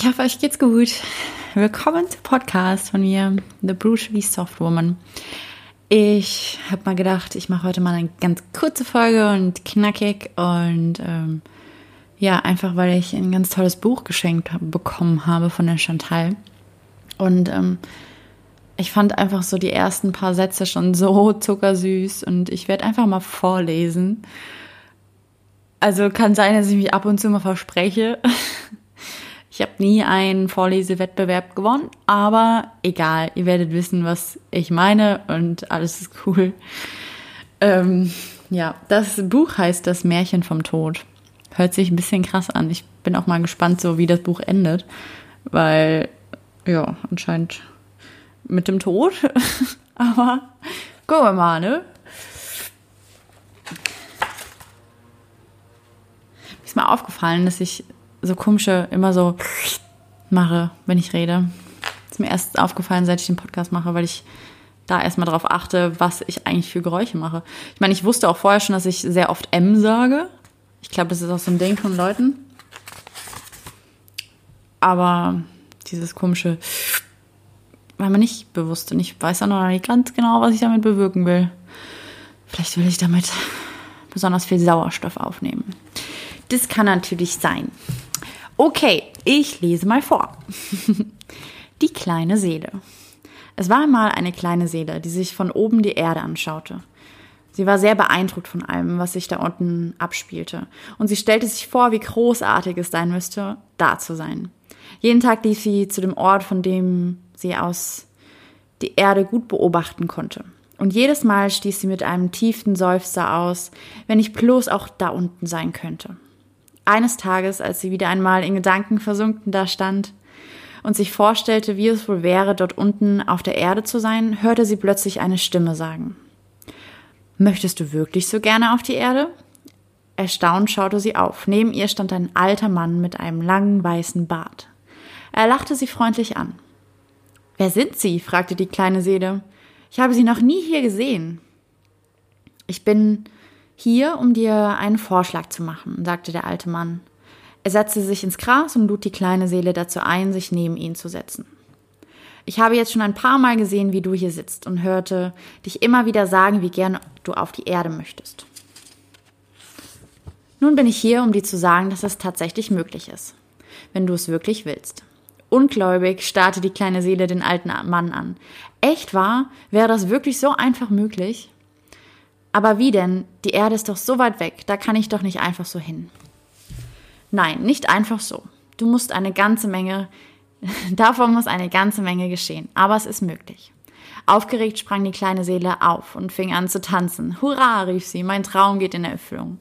Ich hoffe, euch geht's gut. Willkommen zum Podcast von mir, The Brutally Soft Woman. Ich habe mal gedacht, ich mache heute mal eine ganz kurze Folge und knackig und ähm, ja, einfach weil ich ein ganz tolles Buch geschenkt bekommen habe von der Chantal. Und ähm, ich fand einfach so die ersten paar Sätze schon so zuckersüß und ich werde einfach mal vorlesen. Also kann sein, dass ich mich ab und zu mal verspreche. Ich habe nie einen Vorlesewettbewerb gewonnen, aber egal, ihr werdet wissen, was ich meine und alles ist cool. Ähm, ja, das Buch heißt Das Märchen vom Tod. Hört sich ein bisschen krass an. Ich bin auch mal gespannt, so wie das Buch endet, weil ja, anscheinend mit dem Tod. aber gucken wir mal, ne? ist mir aufgefallen, dass ich so komische immer so mache, wenn ich rede. Ist mir erst aufgefallen, seit ich den Podcast mache, weil ich da erstmal drauf achte, was ich eigentlich für Geräusche mache. Ich meine, ich wusste auch vorher schon, dass ich sehr oft M sage. Ich glaube, das ist auch so ein Ding von Leuten. Aber dieses komische, weil man nicht bewusst und ich weiß auch noch nicht ganz genau, was ich damit bewirken will. Vielleicht will ich damit besonders viel Sauerstoff aufnehmen. Das kann natürlich sein. Okay, ich lese mal vor. die kleine Seele. Es war einmal eine kleine Seele, die sich von oben die Erde anschaute. Sie war sehr beeindruckt von allem, was sich da unten abspielte, und sie stellte sich vor, wie großartig es sein müsste, da zu sein. Jeden Tag lief sie zu dem Ort, von dem sie aus die Erde gut beobachten konnte. Und jedes Mal stieß sie mit einem tiefen Seufzer aus, wenn ich bloß auch da unten sein könnte. Eines Tages, als sie wieder einmal in Gedanken versunken da stand und sich vorstellte, wie es wohl wäre, dort unten auf der Erde zu sein, hörte sie plötzlich eine Stimme sagen. Möchtest du wirklich so gerne auf die Erde? Erstaunt schaute sie auf. Neben ihr stand ein alter Mann mit einem langen weißen Bart. Er lachte sie freundlich an. Wer sind Sie? fragte die kleine Seele. Ich habe Sie noch nie hier gesehen. Ich bin hier, um dir einen Vorschlag zu machen, sagte der alte Mann. Er setzte sich ins Gras und lud die kleine Seele dazu ein, sich neben ihn zu setzen. Ich habe jetzt schon ein paar Mal gesehen, wie du hier sitzt und hörte dich immer wieder sagen, wie gern du auf die Erde möchtest. Nun bin ich hier, um dir zu sagen, dass es tatsächlich möglich ist, wenn du es wirklich willst. Ungläubig starrte die kleine Seele den alten Mann an. Echt wahr? Wäre das wirklich so einfach möglich? Aber wie denn? Die Erde ist doch so weit weg, da kann ich doch nicht einfach so hin. Nein, nicht einfach so. Du musst eine ganze Menge, davon muss eine ganze Menge geschehen, aber es ist möglich. Aufgeregt sprang die kleine Seele auf und fing an zu tanzen. Hurra, rief sie, mein Traum geht in Erfüllung.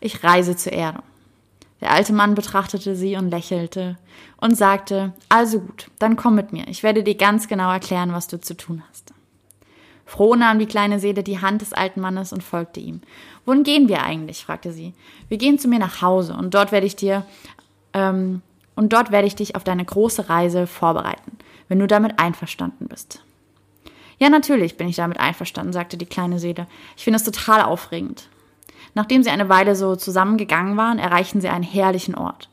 Ich reise zur Erde. Der alte Mann betrachtete sie und lächelte und sagte, also gut, dann komm mit mir, ich werde dir ganz genau erklären, was du zu tun hast. Froh nahm die kleine Seele die Hand des alten Mannes und folgte ihm. Wohin gehen wir eigentlich? fragte sie. Wir gehen zu mir nach Hause und dort werde ich dir ähm, und dort werde ich dich auf deine große Reise vorbereiten, wenn du damit einverstanden bist. Ja, natürlich bin ich damit einverstanden, sagte die kleine Seele. Ich finde es total aufregend. Nachdem sie eine Weile so zusammengegangen waren, erreichten sie einen herrlichen Ort.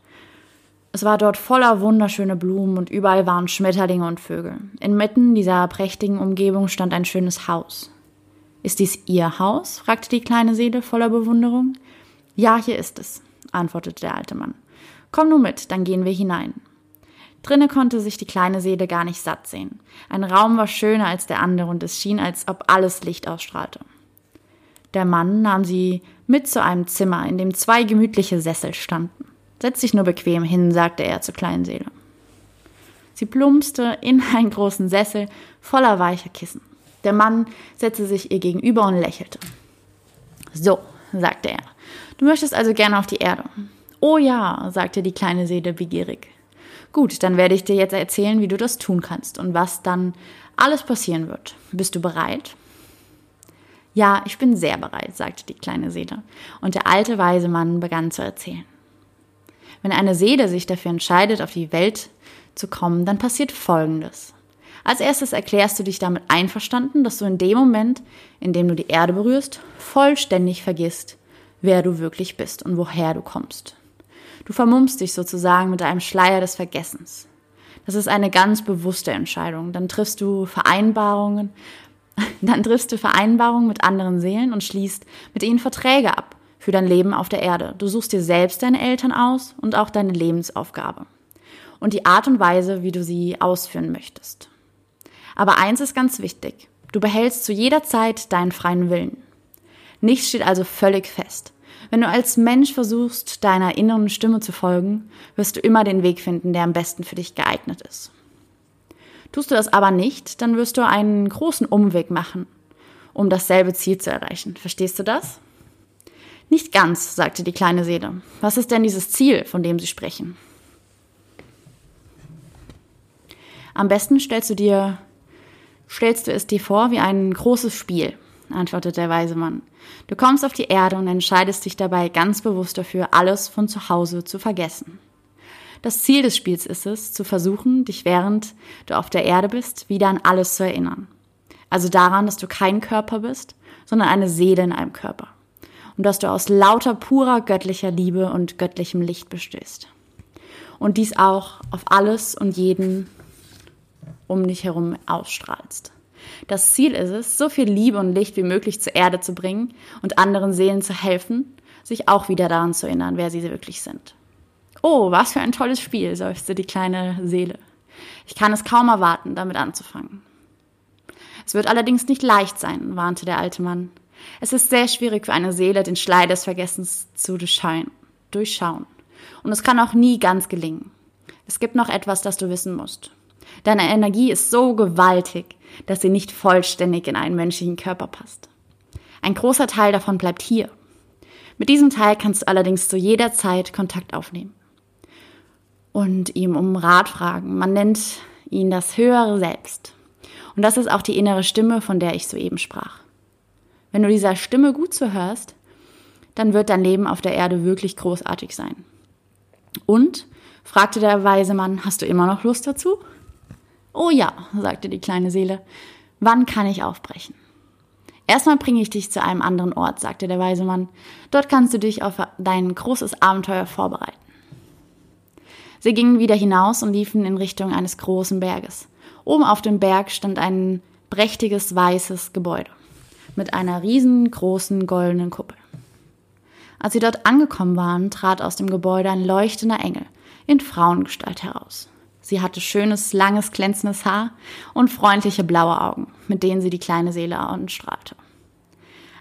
Es war dort voller wunderschöne Blumen und überall waren Schmetterlinge und Vögel. Inmitten dieser prächtigen Umgebung stand ein schönes Haus. Ist dies Ihr Haus? fragte die kleine Seele voller Bewunderung. Ja, hier ist es, antwortete der alte Mann. Komm nur mit, dann gehen wir hinein. Drinne konnte sich die kleine Seele gar nicht satt sehen. Ein Raum war schöner als der andere und es schien, als ob alles Licht ausstrahlte. Der Mann nahm sie mit zu einem Zimmer, in dem zwei gemütliche Sessel standen. Setz dich nur bequem hin, sagte er zur kleinen Seele. Sie plumpste in einen großen Sessel voller weicher Kissen. Der Mann setzte sich ihr gegenüber und lächelte. So, sagte er, du möchtest also gerne auf die Erde. Oh ja, sagte die kleine Seele begierig. Gut, dann werde ich dir jetzt erzählen, wie du das tun kannst und was dann alles passieren wird. Bist du bereit? Ja, ich bin sehr bereit, sagte die kleine Seele. Und der alte weise Mann begann zu erzählen. Wenn eine Seele sich dafür entscheidet, auf die Welt zu kommen, dann passiert Folgendes. Als erstes erklärst du dich damit einverstanden, dass du in dem Moment, in dem du die Erde berührst, vollständig vergisst, wer du wirklich bist und woher du kommst. Du vermummst dich sozusagen mit einem Schleier des Vergessens. Das ist eine ganz bewusste Entscheidung. Dann triffst du Vereinbarungen, dann triffst du Vereinbarungen mit anderen Seelen und schließt mit ihnen Verträge ab für dein Leben auf der Erde. Du suchst dir selbst deine Eltern aus und auch deine Lebensaufgabe und die Art und Weise, wie du sie ausführen möchtest. Aber eins ist ganz wichtig. Du behältst zu jeder Zeit deinen freien Willen. Nichts steht also völlig fest. Wenn du als Mensch versuchst, deiner inneren Stimme zu folgen, wirst du immer den Weg finden, der am besten für dich geeignet ist. Tust du das aber nicht, dann wirst du einen großen Umweg machen, um dasselbe Ziel zu erreichen. Verstehst du das? Nicht ganz, sagte die kleine Seele. Was ist denn dieses Ziel, von dem Sie sprechen? Am besten stellst du dir, stellst du es dir vor wie ein großes Spiel, antwortet der weise Mann. Du kommst auf die Erde und entscheidest dich dabei ganz bewusst dafür, alles von zu Hause zu vergessen. Das Ziel des Spiels ist es, zu versuchen, dich während du auf der Erde bist, wieder an alles zu erinnern. Also daran, dass du kein Körper bist, sondern eine Seele in einem Körper. Und dass du aus lauter purer göttlicher Liebe und göttlichem Licht bestehst. Und dies auch auf alles und jeden um dich herum ausstrahlst. Das Ziel ist es, so viel Liebe und Licht wie möglich zur Erde zu bringen und anderen Seelen zu helfen, sich auch wieder daran zu erinnern, wer sie wirklich sind. Oh, was für ein tolles Spiel, seufzte die kleine Seele. Ich kann es kaum erwarten, damit anzufangen. Es wird allerdings nicht leicht sein, warnte der alte Mann. Es ist sehr schwierig für eine Seele, den Schleier des Vergessens zu durchschauen. Und es kann auch nie ganz gelingen. Es gibt noch etwas, das du wissen musst. Deine Energie ist so gewaltig, dass sie nicht vollständig in einen menschlichen Körper passt. Ein großer Teil davon bleibt hier. Mit diesem Teil kannst du allerdings zu jeder Zeit Kontakt aufnehmen und ihm um Rat fragen. Man nennt ihn das höhere Selbst. Und das ist auch die innere Stimme, von der ich soeben sprach. Wenn du dieser Stimme gut zuhörst, dann wird dein Leben auf der Erde wirklich großartig sein. Und, fragte der weise Mann, hast du immer noch Lust dazu? Oh ja, sagte die kleine Seele, wann kann ich aufbrechen? Erstmal bringe ich dich zu einem anderen Ort, sagte der weise Mann. Dort kannst du dich auf dein großes Abenteuer vorbereiten. Sie gingen wieder hinaus und liefen in Richtung eines großen Berges. Oben auf dem Berg stand ein prächtiges weißes Gebäude mit einer riesengroßen goldenen Kuppel. Als sie dort angekommen waren, trat aus dem Gebäude ein leuchtender Engel in Frauengestalt heraus. Sie hatte schönes, langes, glänzendes Haar und freundliche blaue Augen, mit denen sie die kleine Seele anstrahlte.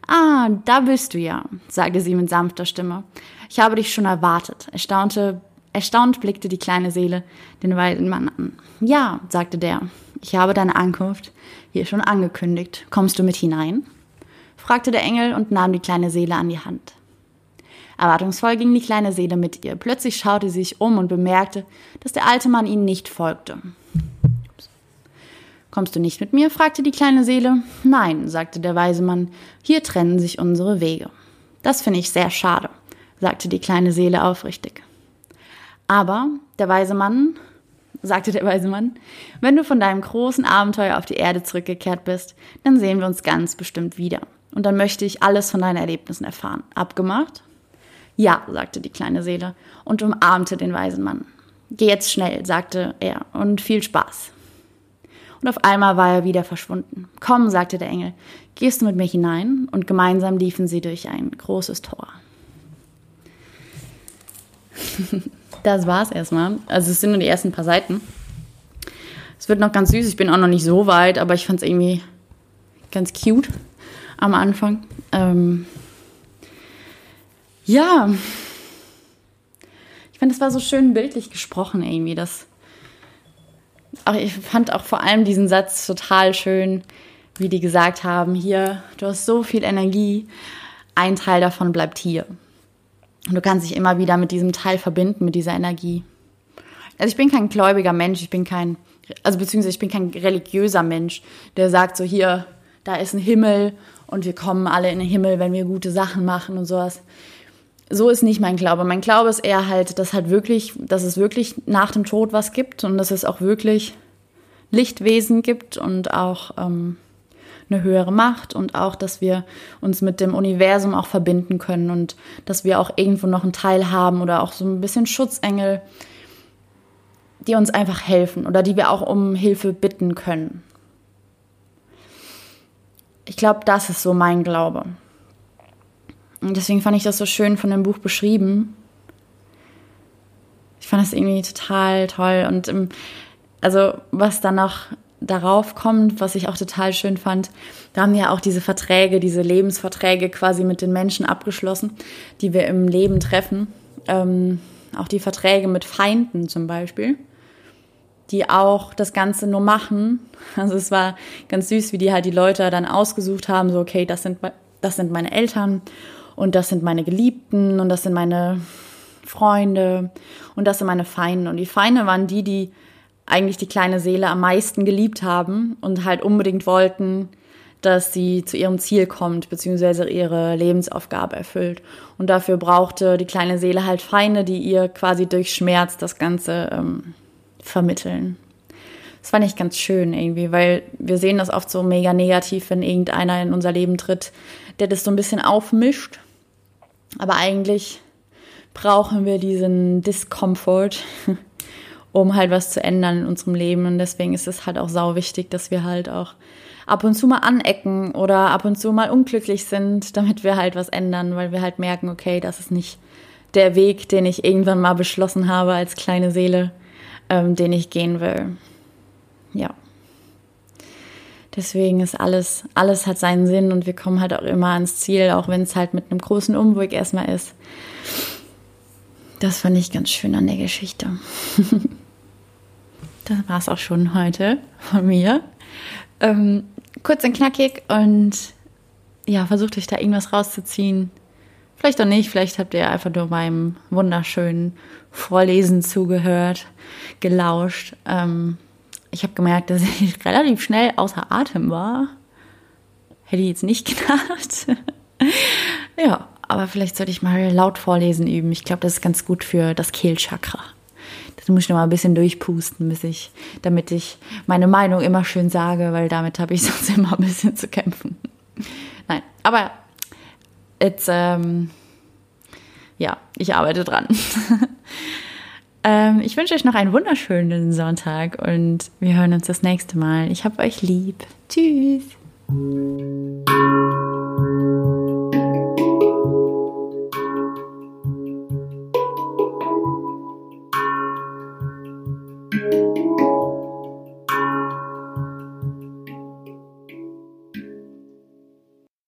Ah, da bist du ja, sagte sie mit sanfter Stimme. Ich habe dich schon erwartet. Erstaunte, erstaunt blickte die kleine Seele den weisen Mann an. Ja, sagte der, ich habe deine Ankunft hier schon angekündigt. Kommst du mit hinein? Fragte der Engel und nahm die kleine Seele an die Hand. Erwartungsvoll ging die kleine Seele mit ihr. Plötzlich schaute sie sich um und bemerkte, dass der alte Mann ihnen nicht folgte. Kommst du nicht mit mir? fragte die kleine Seele. Nein, sagte der weise Mann, hier trennen sich unsere Wege. Das finde ich sehr schade, sagte die kleine Seele aufrichtig. Aber der weise Mann, sagte der weise Mann, wenn du von deinem großen Abenteuer auf die Erde zurückgekehrt bist, dann sehen wir uns ganz bestimmt wieder. Und dann möchte ich alles von deinen Erlebnissen erfahren. Abgemacht? Ja, sagte die kleine Seele und umarmte den weisen Mann. Geh jetzt schnell, sagte er, und viel Spaß. Und auf einmal war er wieder verschwunden. Komm, sagte der Engel, gehst du mit mir hinein? Und gemeinsam liefen sie durch ein großes Tor. das war's erstmal. Also es sind nur die ersten paar Seiten. Es wird noch ganz süß. Ich bin auch noch nicht so weit, aber ich fand es irgendwie ganz cute am Anfang. Ähm, ja. Ich fand, es war so schön bildlich gesprochen irgendwie. Das, auch ich fand auch vor allem diesen Satz total schön, wie die gesagt haben, hier, du hast so viel Energie, ein Teil davon bleibt hier. Und du kannst dich immer wieder mit diesem Teil verbinden, mit dieser Energie. Also ich bin kein gläubiger Mensch, ich bin kein, also beziehungsweise ich bin kein religiöser Mensch, der sagt so hier, da ist ein Himmel und wir kommen alle in den Himmel, wenn wir gute Sachen machen und sowas so ist nicht mein Glaube. Mein Glaube ist eher halt, dass halt wirklich, dass es wirklich nach dem Tod was gibt und dass es auch wirklich Lichtwesen gibt und auch, ähm, eine höhere Macht und auch, dass wir uns mit dem Universum auch verbinden können und dass wir auch irgendwo noch einen Teil haben oder auch so ein bisschen Schutzengel, die uns einfach helfen oder die wir auch um Hilfe bitten können. Ich glaube, das ist so mein Glaube. Und deswegen fand ich das so schön von dem Buch beschrieben. Ich fand das irgendwie total toll. Und im, also, was dann noch darauf kommt, was ich auch total schön fand, da haben wir auch diese Verträge, diese Lebensverträge quasi mit den Menschen abgeschlossen, die wir im Leben treffen. Ähm, auch die Verträge mit Feinden zum Beispiel, die auch das Ganze nur machen. Also es war ganz süß, wie die halt die Leute dann ausgesucht haben, so okay, das sind, das sind meine Eltern und das sind meine Geliebten und das sind meine Freunde und das sind meine Feinde. Und die Feinde waren die, die eigentlich die kleine Seele am meisten geliebt haben und halt unbedingt wollten, dass sie zu ihrem Ziel kommt, beziehungsweise ihre Lebensaufgabe erfüllt. Und dafür brauchte die kleine Seele halt Feinde, die ihr quasi durch Schmerz das Ganze ähm, vermitteln. Das fand ich ganz schön irgendwie, weil wir sehen das oft so mega negativ, wenn irgendeiner in unser Leben tritt, der das so ein bisschen aufmischt aber eigentlich brauchen wir diesen Discomfort, um halt was zu ändern in unserem Leben. Und deswegen ist es halt auch sau wichtig, dass wir halt auch ab und zu mal anecken oder ab und zu mal unglücklich sind, damit wir halt was ändern, weil wir halt merken, okay, das ist nicht der Weg, den ich irgendwann mal beschlossen habe als kleine Seele, ähm, den ich gehen will. Ja. Deswegen ist alles, alles hat seinen Sinn und wir kommen halt auch immer ans Ziel, auch wenn es halt mit einem großen Umweg erstmal ist. Das fand ich ganz schön an der Geschichte. das war es auch schon heute von mir. Ähm, kurz und knackig und ja, versucht euch da irgendwas rauszuziehen. Vielleicht auch nicht, vielleicht habt ihr einfach nur beim wunderschönen Vorlesen zugehört, gelauscht. Ähm, ich habe gemerkt, dass ich relativ schnell außer Atem war. Hätte ich jetzt nicht gedacht. ja, aber vielleicht sollte ich mal laut vorlesen üben. Ich glaube, das ist ganz gut für das Kehlchakra. Das muss ich noch mal ein bisschen durchpusten, bis ich, damit ich meine Meinung immer schön sage, weil damit habe ich sonst immer ein bisschen zu kämpfen. Nein, aber it's, ähm, ja, ich arbeite dran. Ähm, ich wünsche euch noch einen wunderschönen Sonntag und wir hören uns das nächste Mal. Ich habe euch lieb. Tschüss.